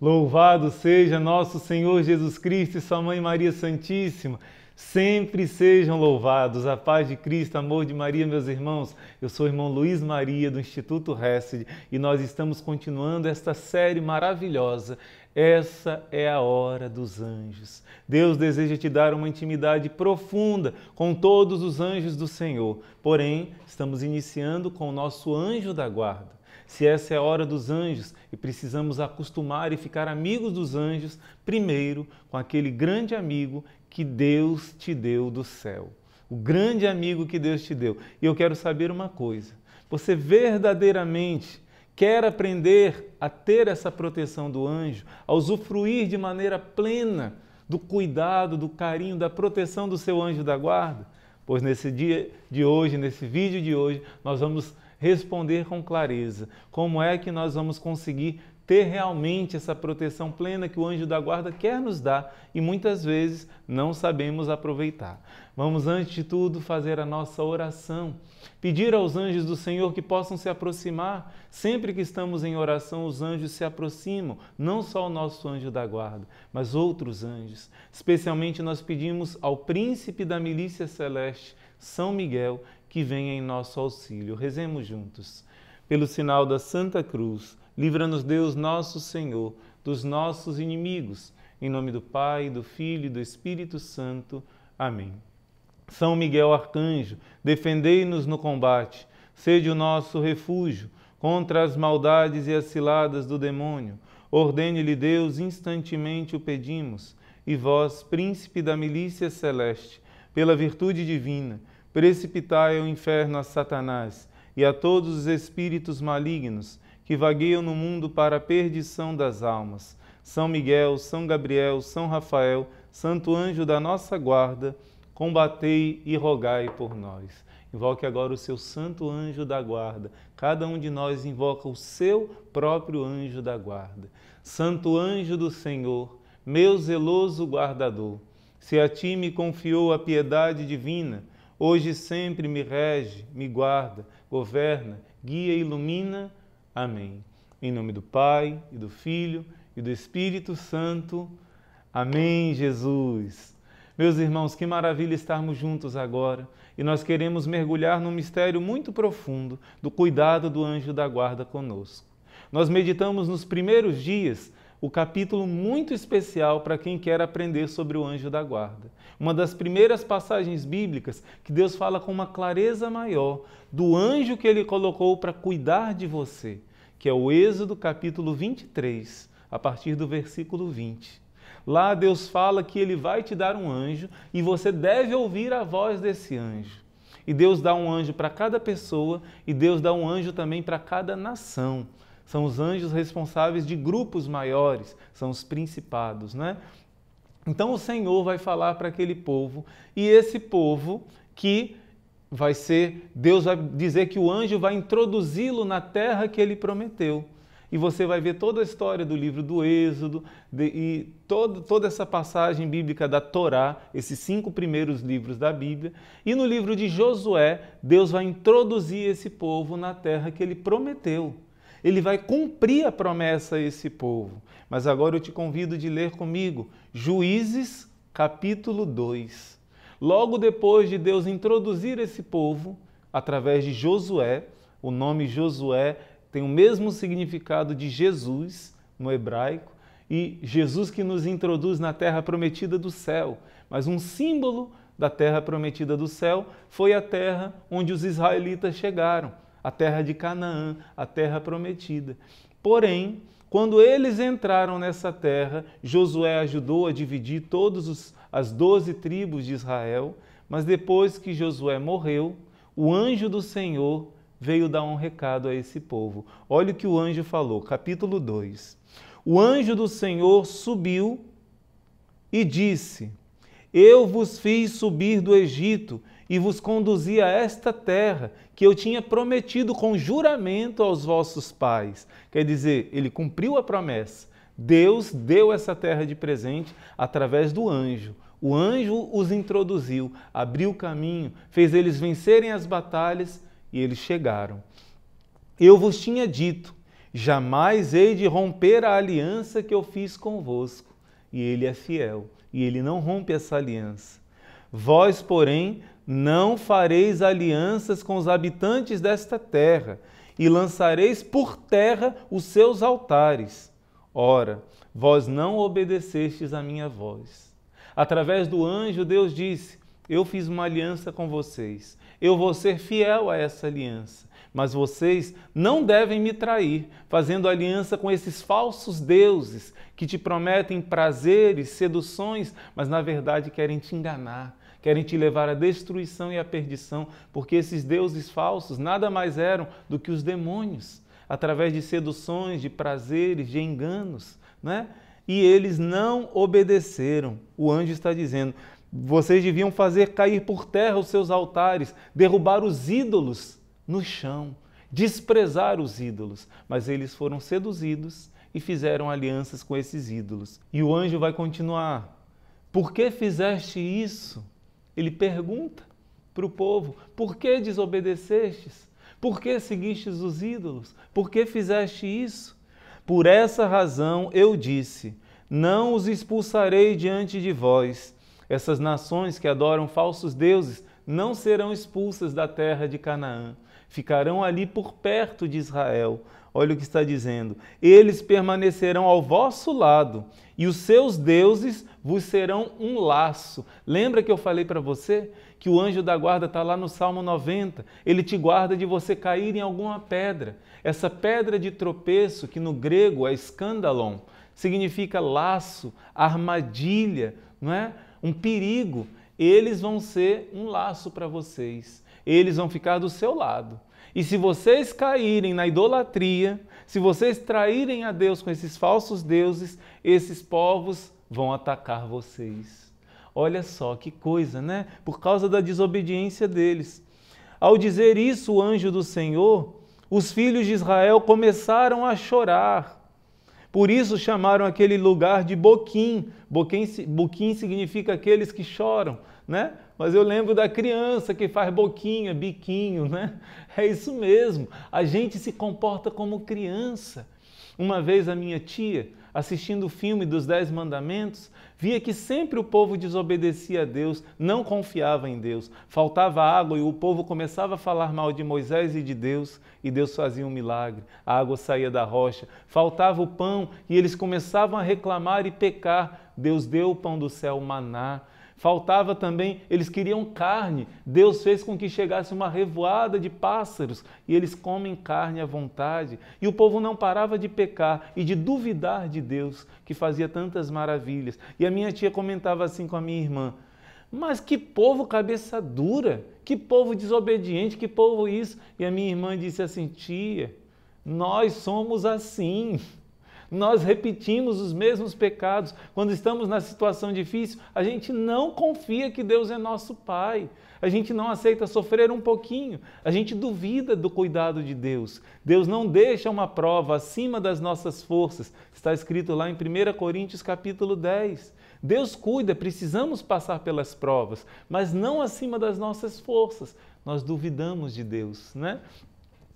Louvado seja nosso Senhor Jesus Cristo e Sua Mãe Maria Santíssima. Sempre sejam louvados. A paz de Cristo, amor de Maria, meus irmãos. Eu sou o irmão Luiz Maria do Instituto Hesed e nós estamos continuando esta série maravilhosa. Essa é a hora dos anjos. Deus deseja te dar uma intimidade profunda com todos os anjos do Senhor. Porém, estamos iniciando com o nosso anjo da guarda. Se essa é a hora dos anjos e precisamos acostumar e ficar amigos dos anjos, primeiro com aquele grande amigo que Deus te deu do céu. O grande amigo que Deus te deu. E eu quero saber uma coisa: você verdadeiramente quer aprender a ter essa proteção do anjo, a usufruir de maneira plena do cuidado, do carinho, da proteção do seu anjo da guarda? Pois nesse dia de hoje, nesse vídeo de hoje, nós vamos responder com clareza como é que nós vamos conseguir ter realmente essa proteção plena que o anjo da guarda quer nos dar e muitas vezes não sabemos aproveitar. Vamos, antes de tudo, fazer a nossa oração. Pedir aos anjos do Senhor que possam se aproximar. Sempre que estamos em oração, os anjos se aproximam, não só o nosso anjo da guarda, mas outros anjos. Especialmente nós pedimos ao príncipe da milícia celeste, São Miguel, que venha em nosso auxílio. Rezemos juntos. Pelo sinal da Santa Cruz, livra-nos Deus nosso Senhor dos nossos inimigos. Em nome do Pai, do Filho e do Espírito Santo. Amém. São Miguel Arcanjo, defendei-nos no combate. Sede o nosso refúgio contra as maldades e as ciladas do demônio. Ordene-lhe Deus, instantemente o pedimos. E vós, príncipe da milícia celeste, pela virtude divina, precipitai ao inferno a Satanás e a todos os espíritos malignos que vagueiam no mundo para a perdição das almas. São Miguel, São Gabriel, São Rafael, Santo anjo da nossa guarda, combatei e rogai por nós. Invoque agora o seu santo anjo da guarda. Cada um de nós invoca o seu próprio anjo da guarda. Santo anjo do Senhor, meu zeloso guardador, se a ti me confiou a piedade divina, hoje sempre me rege, me guarda, governa, guia e ilumina. Amém. Em nome do Pai, e do Filho, e do Espírito Santo. Amém, Jesus. Meus irmãos, que maravilha estarmos juntos agora e nós queremos mergulhar num mistério muito profundo do cuidado do anjo da guarda conosco. Nós meditamos nos primeiros dias o capítulo muito especial para quem quer aprender sobre o anjo da guarda. Uma das primeiras passagens bíblicas que Deus fala com uma clareza maior do anjo que ele colocou para cuidar de você, que é o Êxodo capítulo 23, a partir do versículo 20. Lá Deus fala que ele vai te dar um anjo e você deve ouvir a voz desse anjo. E Deus dá um anjo para cada pessoa e Deus dá um anjo também para cada nação são os anjos responsáveis de grupos maiores, são os principados, né? Então o Senhor vai falar para aquele povo e esse povo que vai ser, Deus vai dizer que o anjo vai introduzi-lo na terra que ele prometeu. E você vai ver toda a história do livro do Êxodo de, e todo, toda essa passagem bíblica da Torá, esses cinco primeiros livros da Bíblia. E no livro de Josué, Deus vai introduzir esse povo na terra que ele prometeu ele vai cumprir a promessa a esse povo. Mas agora eu te convido de ler comigo Juízes, capítulo 2. Logo depois de Deus introduzir esse povo, através de Josué, o nome Josué tem o mesmo significado de Jesus no hebraico, e Jesus que nos introduz na terra prometida do céu. Mas um símbolo da terra prometida do céu foi a terra onde os israelitas chegaram a terra de Canaã, a terra prometida. Porém, quando eles entraram nessa terra, Josué ajudou a dividir todas as doze tribos de Israel, mas depois que Josué morreu, o anjo do Senhor veio dar um recado a esse povo. Olha o que o anjo falou, capítulo 2. O anjo do Senhor subiu e disse: Eu vos fiz subir do Egito e vos conduzi a esta terra que eu tinha prometido com juramento aos vossos pais. Quer dizer, ele cumpriu a promessa. Deus deu essa terra de presente através do anjo. O anjo os introduziu, abriu o caminho, fez eles vencerem as batalhas e eles chegaram. Eu vos tinha dito: jamais hei de romper a aliança que eu fiz convosco. E ele é fiel, e ele não rompe essa aliança. Vós, porém, não fareis alianças com os habitantes desta terra, e lançareis por terra os seus altares. Ora, vós não obedecestes a minha voz. Através do anjo, Deus disse: Eu fiz uma aliança com vocês. Eu vou ser fiel a essa aliança. Mas vocês não devem me trair, fazendo aliança com esses falsos deuses que te prometem prazeres, seduções, mas na verdade querem te enganar, querem te levar à destruição e à perdição, porque esses deuses falsos nada mais eram do que os demônios, através de seduções, de prazeres, de enganos, né? E eles não obedeceram. O anjo está dizendo: vocês deviam fazer cair por terra os seus altares, derrubar os ídolos no chão, desprezar os ídolos. Mas eles foram seduzidos e fizeram alianças com esses ídolos. E o anjo vai continuar: Por que fizeste isso? Ele pergunta para o povo: Por que desobedecestes? Por que seguistes os ídolos? Por que fizeste isso? Por essa razão eu disse: Não os expulsarei diante de vós essas nações que adoram falsos deuses não serão expulsas da terra de Canaã, ficarão ali por perto de Israel. Olha o que está dizendo: eles permanecerão ao vosso lado e os seus deuses vos serão um laço. Lembra que eu falei para você que o anjo da guarda está lá no Salmo 90? Ele te guarda de você cair em alguma pedra. Essa pedra de tropeço, que no grego é escandalon, significa laço, armadilha, não é? um perigo, eles vão ser um laço para vocês. Eles vão ficar do seu lado. E se vocês caírem na idolatria, se vocês traírem a Deus com esses falsos deuses, esses povos vão atacar vocês. Olha só que coisa, né? Por causa da desobediência deles. Ao dizer isso, o anjo do Senhor, os filhos de Israel começaram a chorar. Por isso chamaram aquele lugar de Boquim. Boquim, boquim significa aqueles que choram, né? Mas eu lembro da criança que faz boquinha, biquinho, né? É isso mesmo. A gente se comporta como criança. Uma vez a minha tia, assistindo o filme dos Dez Mandamentos, via que sempre o povo desobedecia a Deus, não confiava em Deus. Faltava água e o povo começava a falar mal de Moisés e de Deus, e Deus fazia um milagre. A água saía da rocha. Faltava o pão e eles começavam a reclamar e pecar. Deus deu o pão do céu, maná. Faltava também, eles queriam carne. Deus fez com que chegasse uma revoada de pássaros e eles comem carne à vontade. E o povo não parava de pecar e de duvidar de Deus, que fazia tantas maravilhas. E a minha tia comentava assim com a minha irmã: Mas que povo cabeça dura, que povo desobediente, que povo isso. E a minha irmã disse assim: Tia, nós somos assim. Nós repetimos os mesmos pecados. Quando estamos na situação difícil, a gente não confia que Deus é nosso Pai. A gente não aceita sofrer um pouquinho. A gente duvida do cuidado de Deus. Deus não deixa uma prova acima das nossas forças. Está escrito lá em 1 Coríntios capítulo 10. Deus cuida, precisamos passar pelas provas, mas não acima das nossas forças. Nós duvidamos de Deus, né?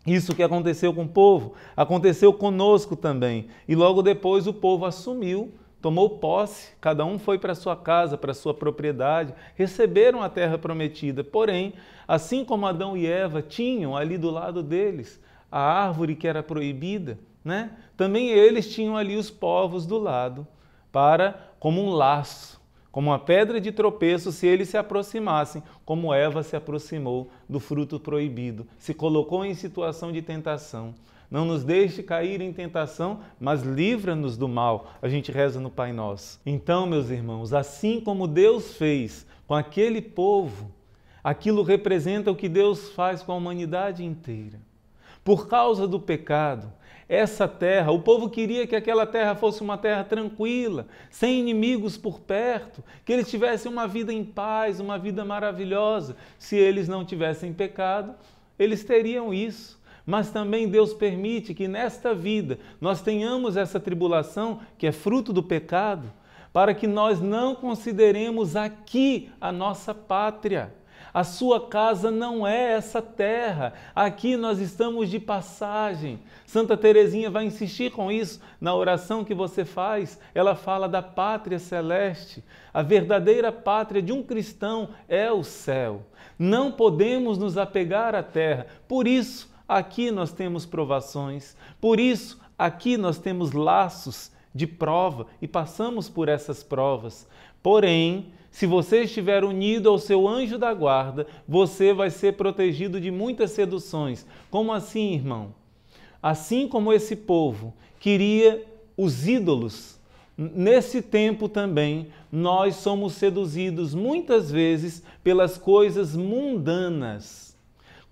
Isso que aconteceu com o povo, aconteceu conosco também. E logo depois o povo assumiu, tomou posse, cada um foi para sua casa, para sua propriedade, receberam a terra prometida. Porém, assim como Adão e Eva tinham ali do lado deles a árvore que era proibida, né? Também eles tinham ali os povos do lado para como um laço como uma pedra de tropeço se eles se aproximassem, como Eva se aproximou do fruto proibido, se colocou em situação de tentação. Não nos deixe cair em tentação, mas livra-nos do mal. A gente reza no Pai Nosso. Então, meus irmãos, assim como Deus fez com aquele povo, aquilo representa o que Deus faz com a humanidade inteira. Por causa do pecado, essa terra, o povo queria que aquela terra fosse uma terra tranquila, sem inimigos por perto, que eles tivessem uma vida em paz, uma vida maravilhosa. Se eles não tivessem pecado, eles teriam isso. Mas também Deus permite que nesta vida nós tenhamos essa tribulação que é fruto do pecado, para que nós não consideremos aqui a nossa pátria. A sua casa não é essa terra. Aqui nós estamos de passagem. Santa Teresinha vai insistir com isso na oração que você faz. Ela fala da pátria celeste. A verdadeira pátria de um cristão é o céu. Não podemos nos apegar à terra. Por isso, aqui nós temos provações. Por isso, aqui nós temos laços de prova e passamos por essas provas. Porém, se você estiver unido ao seu anjo da guarda, você vai ser protegido de muitas seduções. Como assim, irmão? Assim como esse povo queria os ídolos, nesse tempo também nós somos seduzidos muitas vezes pelas coisas mundanas.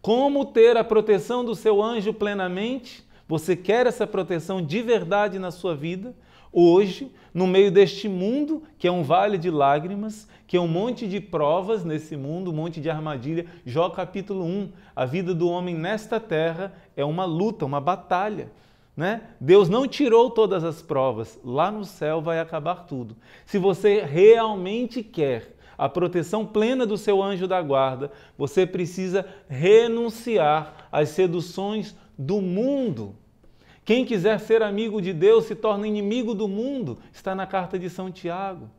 Como ter a proteção do seu anjo plenamente? Você quer essa proteção de verdade na sua vida? Hoje, no meio deste mundo, que é um vale de lágrimas, que é um monte de provas nesse mundo, um monte de armadilha. Jó capítulo 1, a vida do homem nesta terra é uma luta, uma batalha. Né? Deus não tirou todas as provas, lá no céu vai acabar tudo. Se você realmente quer a proteção plena do seu anjo da guarda, você precisa renunciar às seduções do mundo. Quem quiser ser amigo de Deus se torna inimigo do mundo, está na carta de São Tiago.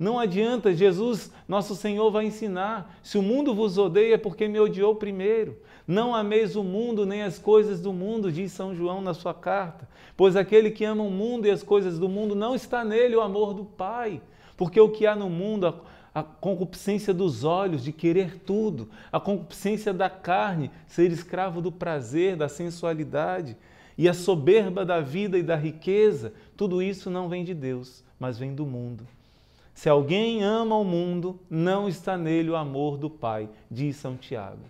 Não adianta, Jesus, nosso Senhor, vai ensinar: se o mundo vos odeia, é porque me odiou primeiro. Não ameis o mundo nem as coisas do mundo, diz São João na sua carta. Pois aquele que ama o mundo e as coisas do mundo não está nele o amor do Pai. Porque o que há no mundo, a, a concupiscência dos olhos, de querer tudo, a concupiscência da carne, ser escravo do prazer, da sensualidade, e a soberba da vida e da riqueza, tudo isso não vem de Deus, mas vem do mundo. Se alguém ama o mundo, não está nele o amor do Pai, diz São Tiago.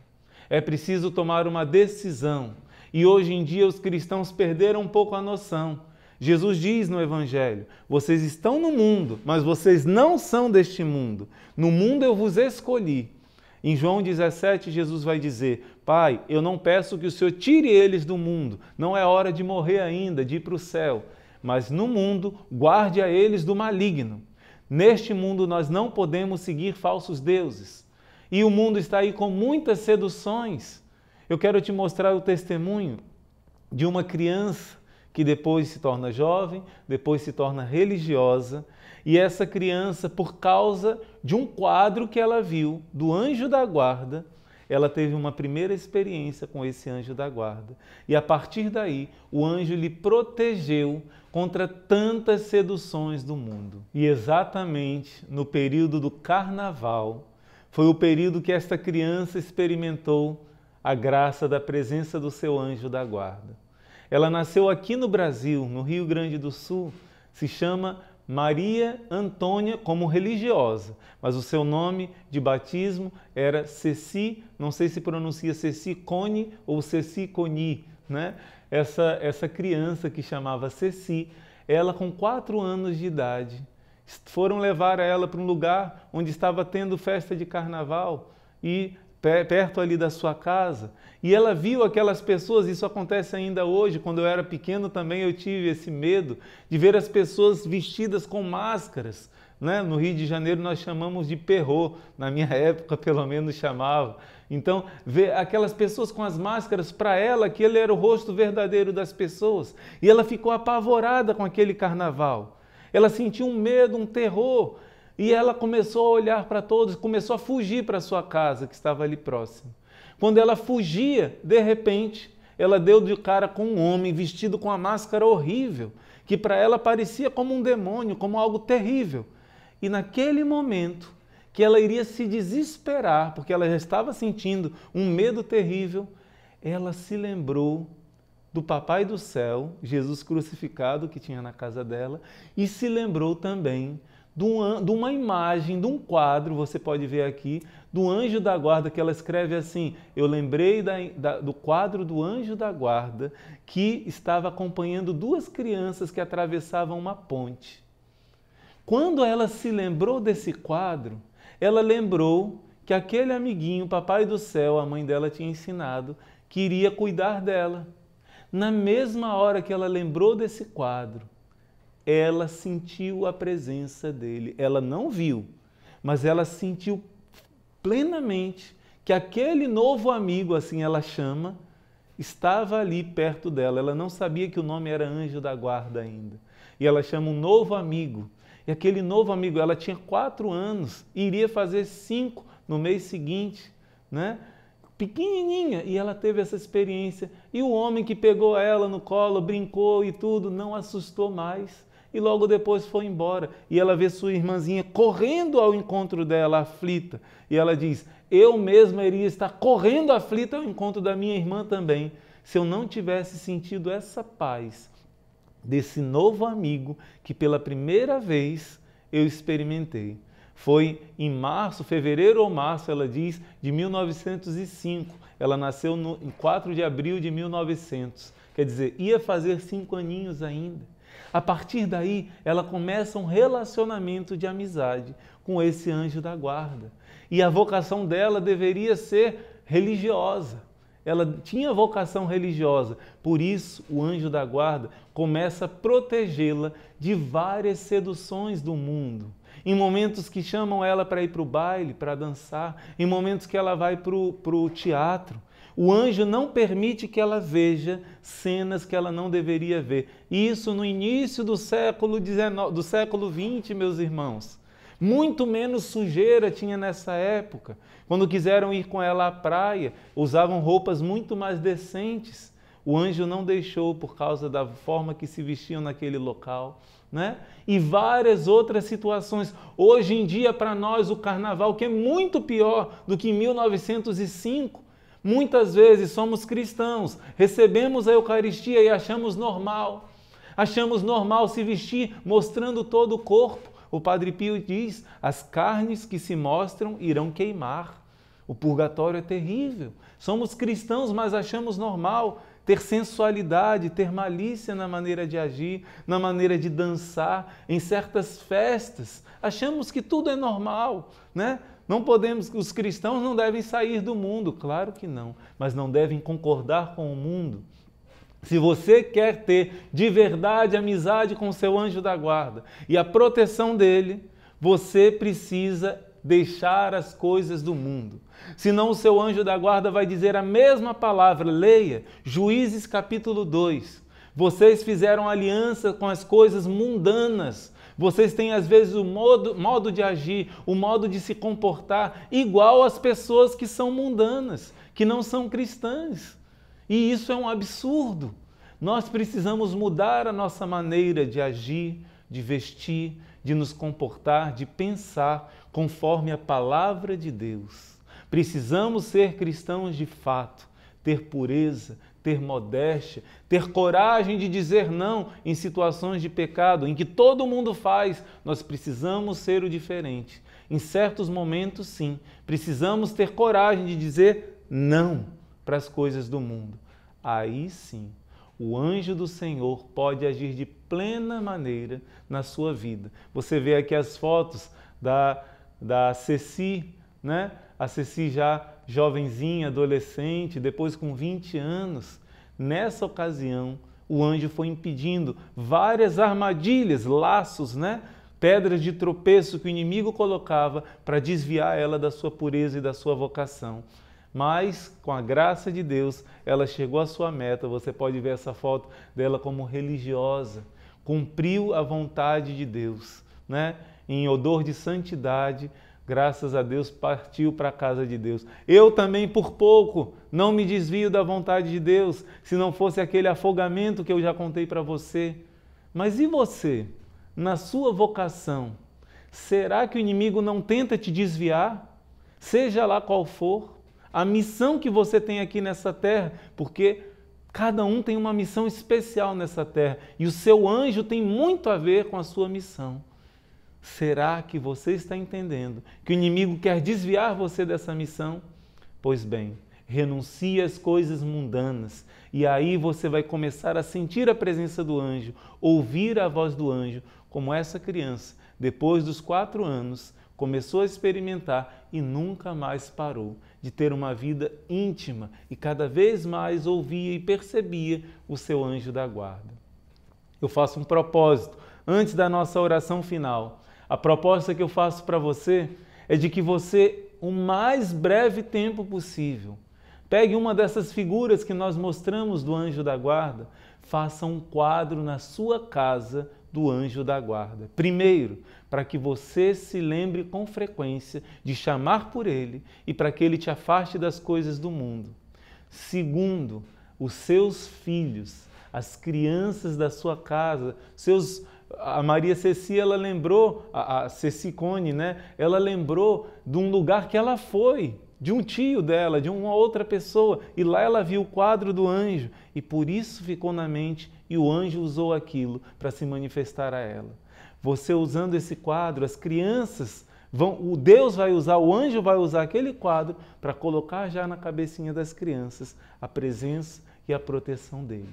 É preciso tomar uma decisão. E hoje em dia os cristãos perderam um pouco a noção. Jesus diz no Evangelho: Vocês estão no mundo, mas vocês não são deste mundo. No mundo eu vos escolhi. Em João 17, Jesus vai dizer: Pai, eu não peço que o Senhor tire eles do mundo, não é hora de morrer ainda, de ir para o céu, mas no mundo guarde a eles do maligno. Neste mundo nós não podemos seguir falsos deuses. E o mundo está aí com muitas seduções. Eu quero te mostrar o testemunho de uma criança que depois se torna jovem, depois se torna religiosa e essa criança, por causa de um quadro que ela viu do anjo da guarda, ela teve uma primeira experiência com esse anjo da guarda. E a partir daí, o anjo lhe protegeu contra tantas seduções do mundo. E exatamente no período do carnaval, foi o período que esta criança experimentou a graça da presença do seu anjo da guarda. Ela nasceu aqui no Brasil, no Rio Grande do Sul, se chama Maria Antônia como religiosa, mas o seu nome de batismo era Ceci, não sei se pronuncia Ceci Cone ou Ceci Coni, né? Essa, essa criança que chamava Ceci, ela com quatro anos de idade, foram levar ela para um lugar onde estava tendo festa de carnaval e perto ali da sua casa, e ela viu aquelas pessoas, isso acontece ainda hoje, quando eu era pequeno também eu tive esse medo de ver as pessoas vestidas com máscaras. Né? No Rio de Janeiro nós chamamos de perro, na minha época pelo menos chamava. Então, ver aquelas pessoas com as máscaras, para ela aquele era o rosto verdadeiro das pessoas. E ela ficou apavorada com aquele carnaval. Ela sentiu um medo, um terror. E ela começou a olhar para todos, começou a fugir para sua casa, que estava ali próximo. Quando ela fugia, de repente, ela deu de cara com um homem vestido com uma máscara horrível, que para ela parecia como um demônio, como algo terrível. E naquele momento que ela iria se desesperar, porque ela já estava sentindo um medo terrível, ela se lembrou do Papai do Céu, Jesus crucificado que tinha na casa dela, e se lembrou também de uma imagem, de um quadro, você pode ver aqui, do anjo da guarda, que ela escreve assim: Eu lembrei da, da, do quadro do anjo da guarda que estava acompanhando duas crianças que atravessavam uma ponte. Quando ela se lembrou desse quadro, ela lembrou que aquele amiguinho, papai do céu, a mãe dela tinha ensinado, que iria cuidar dela. Na mesma hora que ela lembrou desse quadro, ela sentiu a presença dele. Ela não viu, mas ela sentiu plenamente que aquele novo amigo, assim ela chama, estava ali perto dela. Ela não sabia que o nome era anjo da guarda ainda. E ela chama um novo amigo. E aquele novo amigo, ela tinha quatro anos, iria fazer cinco no mês seguinte, né? Pequenininha, e ela teve essa experiência. E o homem que pegou ela no colo, brincou e tudo, não assustou mais. E logo depois foi embora. E ela vê sua irmãzinha correndo ao encontro dela, aflita. E ela diz: Eu mesma iria estar correndo aflita ao encontro da minha irmã também, se eu não tivesse sentido essa paz desse novo amigo que pela primeira vez eu experimentei. Foi em março, fevereiro ou março, ela diz, de 1905. Ela nasceu no, em 4 de abril de 1900. Quer dizer, ia fazer cinco aninhos ainda. A partir daí, ela começa um relacionamento de amizade com esse anjo da guarda. E a vocação dela deveria ser religiosa. Ela tinha vocação religiosa, por isso o anjo da guarda começa a protegê-la de várias seduções do mundo. Em momentos que chamam ela para ir para o baile, para dançar, em momentos que ela vai para o teatro. O anjo não permite que ela veja cenas que ela não deveria ver. Isso no início do século XIX, do século XX, meus irmãos. Muito menos sujeira tinha nessa época. Quando quiseram ir com ela à praia, usavam roupas muito mais decentes. O anjo não deixou por causa da forma que se vestiam naquele local. Né? E várias outras situações. Hoje em dia, para nós, o carnaval, que é muito pior do que em 1905, muitas vezes somos cristãos, recebemos a Eucaristia e achamos normal. Achamos normal se vestir mostrando todo o corpo. O Padre Pio diz: as carnes que se mostram irão queimar. O purgatório é terrível. Somos cristãos, mas achamos normal ter sensualidade, ter malícia na maneira de agir, na maneira de dançar, em certas festas. Achamos que tudo é normal, né? Não podemos, os cristãos não devem sair do mundo, claro que não, mas não devem concordar com o mundo. Se você quer ter de verdade amizade com seu anjo da guarda e a proteção dele, você precisa deixar as coisas do mundo. Senão o seu anjo da guarda vai dizer a mesma palavra. Leia Juízes capítulo 2. Vocês fizeram aliança com as coisas mundanas. Vocês têm às vezes o modo, modo de agir, o modo de se comportar igual às pessoas que são mundanas, que não são cristãs. E isso é um absurdo. Nós precisamos mudar a nossa maneira de agir, de vestir, de nos comportar, de pensar conforme a palavra de Deus. Precisamos ser cristãos de fato, ter pureza, ter modéstia, ter coragem de dizer não em situações de pecado, em que todo mundo faz. Nós precisamos ser o diferente. Em certos momentos, sim, precisamos ter coragem de dizer não para as coisas do mundo. Aí sim, o anjo do Senhor pode agir de plena maneira na sua vida. Você vê aqui as fotos da, da Ceci, né? A Ceci já jovenzinha, adolescente, depois com 20 anos. Nessa ocasião, o anjo foi impedindo várias armadilhas, laços, né? Pedras de tropeço que o inimigo colocava para desviar ela da sua pureza e da sua vocação mas com a graça de Deus, ela chegou à sua meta. Você pode ver essa foto dela como religiosa, cumpriu a vontade de Deus, né? Em odor de santidade, graças a Deus, partiu para a casa de Deus. Eu também, por pouco, não me desvio da vontade de Deus, se não fosse aquele afogamento que eu já contei para você. Mas e você? Na sua vocação, será que o inimigo não tenta te desviar? Seja lá qual for, a missão que você tem aqui nessa terra, porque cada um tem uma missão especial nessa terra e o seu anjo tem muito a ver com a sua missão. Será que você está entendendo que o inimigo quer desviar você dessa missão? Pois bem, renuncie às coisas mundanas e aí você vai começar a sentir a presença do anjo, ouvir a voz do anjo, como essa criança, depois dos quatro anos, começou a experimentar e nunca mais parou de ter uma vida íntima e cada vez mais ouvia e percebia o seu anjo da guarda. Eu faço um propósito antes da nossa oração final. A proposta que eu faço para você é de que você o mais breve tempo possível. Pegue uma dessas figuras que nós mostramos do anjo da guarda, faça um quadro na sua casa do anjo da guarda. Primeiro, para que você se lembre com frequência de chamar por ele e para que ele te afaste das coisas do mundo. Segundo, os seus filhos, as crianças da sua casa, seus a Maria Ceci, ela lembrou, a, a Cecicone, né? Ela lembrou de um lugar que ela foi, de um tio dela, de uma outra pessoa, e lá ela viu o quadro do anjo, e por isso ficou na mente, e o anjo usou aquilo para se manifestar a ela. Você usando esse quadro, as crianças vão, o Deus vai usar, o anjo vai usar aquele quadro para colocar já na cabecinha das crianças a presença e a proteção dele.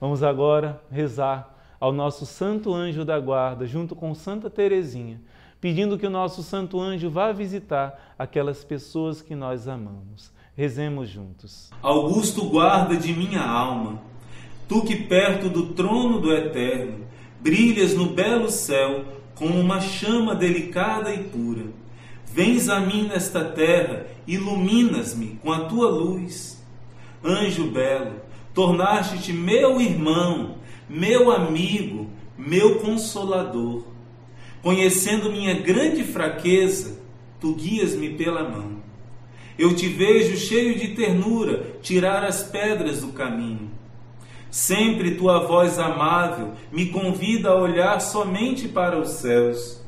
Vamos agora rezar ao nosso santo anjo da guarda, junto com Santa Teresinha, pedindo que o nosso santo anjo vá visitar aquelas pessoas que nós amamos. Rezemos juntos. Augusto guarda de minha alma, tu que perto do trono do Eterno brilhas no belo céu como uma chama delicada e pura. Vens a mim nesta terra, iluminas-me com a tua luz. Anjo belo, tornaste-te meu irmão, meu amigo, meu consolador. Conhecendo minha grande fraqueza, tu guias-me pela mão. Eu te vejo cheio de ternura tirar as pedras do caminho. Sempre tua voz amável me convida a olhar somente para os céus.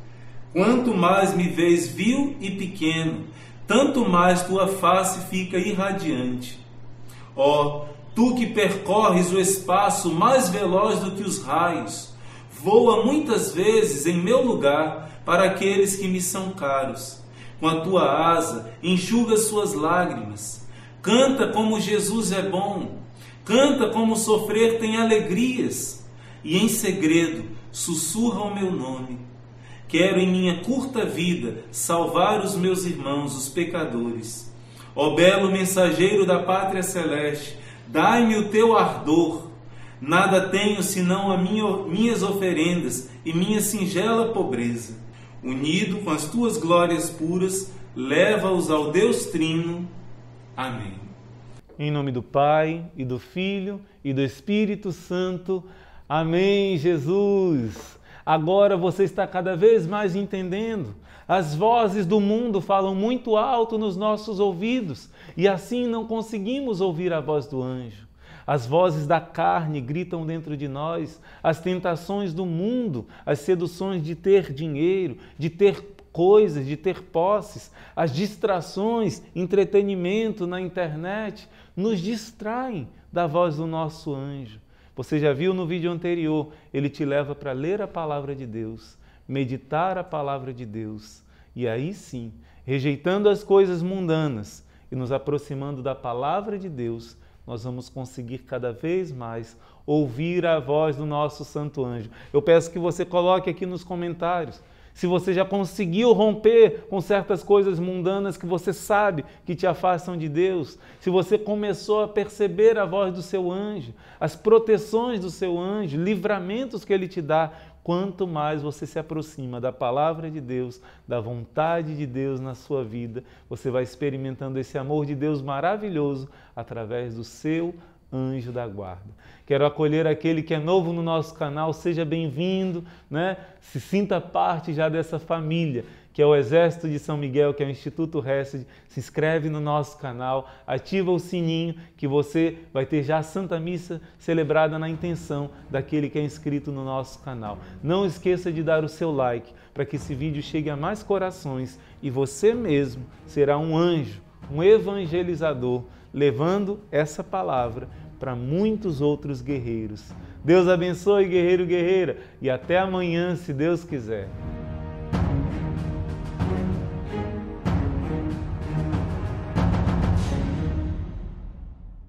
Quanto mais me vês vil e pequeno, tanto mais tua face fica irradiante. Ó, oh, Tu que percorres o espaço mais veloz do que os raios, voa muitas vezes em meu lugar para aqueles que me são caros. Com a tua asa, enxuga suas lágrimas. Canta como Jesus é bom. Canta como sofrer tem alegrias. E em segredo sussurra o meu nome. Quero em minha curta vida salvar os meus irmãos, os pecadores. Ó belo mensageiro da pátria celeste, Dai-me o teu ardor. Nada tenho senão as minha, minhas oferendas e minha singela pobreza. Unido com as tuas glórias puras, leva-os ao Deus Trino. Amém. Em nome do Pai, e do Filho, e do Espírito Santo. Amém, Jesus. Agora você está cada vez mais entendendo. As vozes do mundo falam muito alto nos nossos ouvidos e assim não conseguimos ouvir a voz do anjo. As vozes da carne gritam dentro de nós, as tentações do mundo, as seduções de ter dinheiro, de ter coisas, de ter posses, as distrações, entretenimento na internet, nos distraem da voz do nosso anjo. Você já viu no vídeo anterior, ele te leva para ler a palavra de Deus, meditar a palavra de Deus. E aí sim, rejeitando as coisas mundanas, e nos aproximando da palavra de Deus, nós vamos conseguir cada vez mais ouvir a voz do nosso santo anjo. Eu peço que você coloque aqui nos comentários se você já conseguiu romper com certas coisas mundanas que você sabe que te afastam de Deus, se você começou a perceber a voz do seu anjo, as proteções do seu anjo, livramentos que ele te dá, quanto mais você se aproxima da palavra de Deus, da vontade de Deus na sua vida, você vai experimentando esse amor de Deus maravilhoso através do seu anjo da guarda. Quero acolher aquele que é novo no nosso canal, seja bem-vindo, né? Se sinta parte já dessa família que é o Exército de São Miguel, que é o Instituto Hesed. Se inscreve no nosso canal, ativa o sininho que você vai ter já a Santa Missa celebrada na intenção daquele que é inscrito no nosso canal. Não esqueça de dar o seu like para que esse vídeo chegue a mais corações e você mesmo será um anjo, um evangelizador, levando essa palavra para muitos outros guerreiros. Deus abençoe, guerreiro, guerreira, e até amanhã, se Deus quiser.